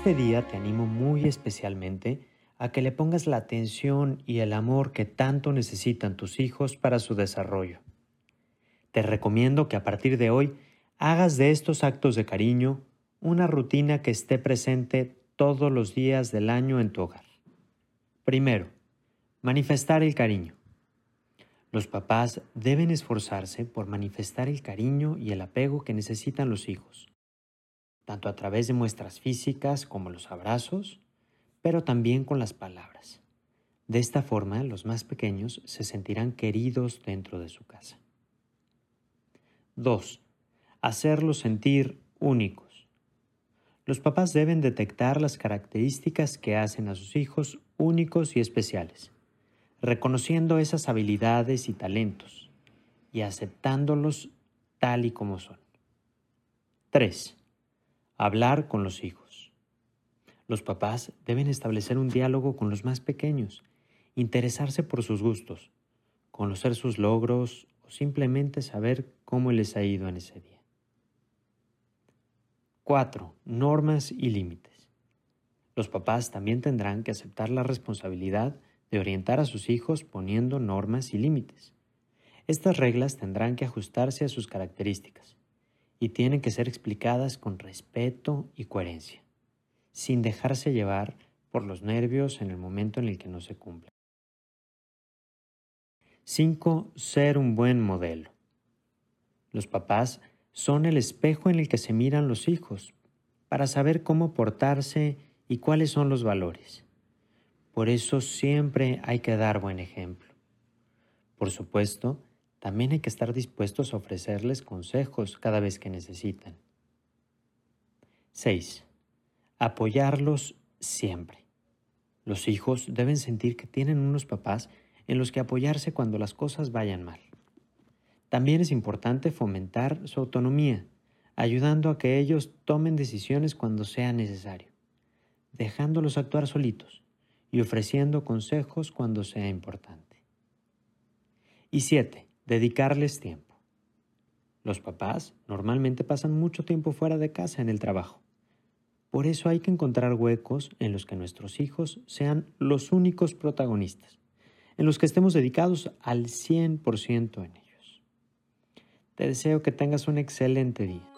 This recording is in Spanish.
este día te animo muy especialmente a que le pongas la atención y el amor que tanto necesitan tus hijos para su desarrollo. Te recomiendo que a partir de hoy hagas de estos actos de cariño una rutina que esté presente todos los días del año en tu hogar. Primero, manifestar el cariño. Los papás deben esforzarse por manifestar el cariño y el apego que necesitan los hijos, tanto a través de muestras físicas como los abrazos, pero también con las palabras. De esta forma, los más pequeños se sentirán queridos dentro de su casa. 2. Hacerlos sentir únicos. Los papás deben detectar las características que hacen a sus hijos únicos y especiales reconociendo esas habilidades y talentos y aceptándolos tal y como son. 3. Hablar con los hijos. Los papás deben establecer un diálogo con los más pequeños, interesarse por sus gustos, conocer sus logros o simplemente saber cómo les ha ido en ese día. 4. Normas y límites. Los papás también tendrán que aceptar la responsabilidad de orientar a sus hijos poniendo normas y límites. Estas reglas tendrán que ajustarse a sus características y tienen que ser explicadas con respeto y coherencia, sin dejarse llevar por los nervios en el momento en el que no se cumplen. 5. Ser un buen modelo. Los papás son el espejo en el que se miran los hijos para saber cómo portarse y cuáles son los valores. Por eso siempre hay que dar buen ejemplo. Por supuesto, también hay que estar dispuestos a ofrecerles consejos cada vez que necesitan. 6. Apoyarlos siempre. Los hijos deben sentir que tienen unos papás en los que apoyarse cuando las cosas vayan mal. También es importante fomentar su autonomía, ayudando a que ellos tomen decisiones cuando sea necesario, dejándolos actuar solitos y ofreciendo consejos cuando sea importante. Y siete, dedicarles tiempo. Los papás normalmente pasan mucho tiempo fuera de casa en el trabajo. Por eso hay que encontrar huecos en los que nuestros hijos sean los únicos protagonistas, en los que estemos dedicados al 100% en ellos. Te deseo que tengas un excelente día.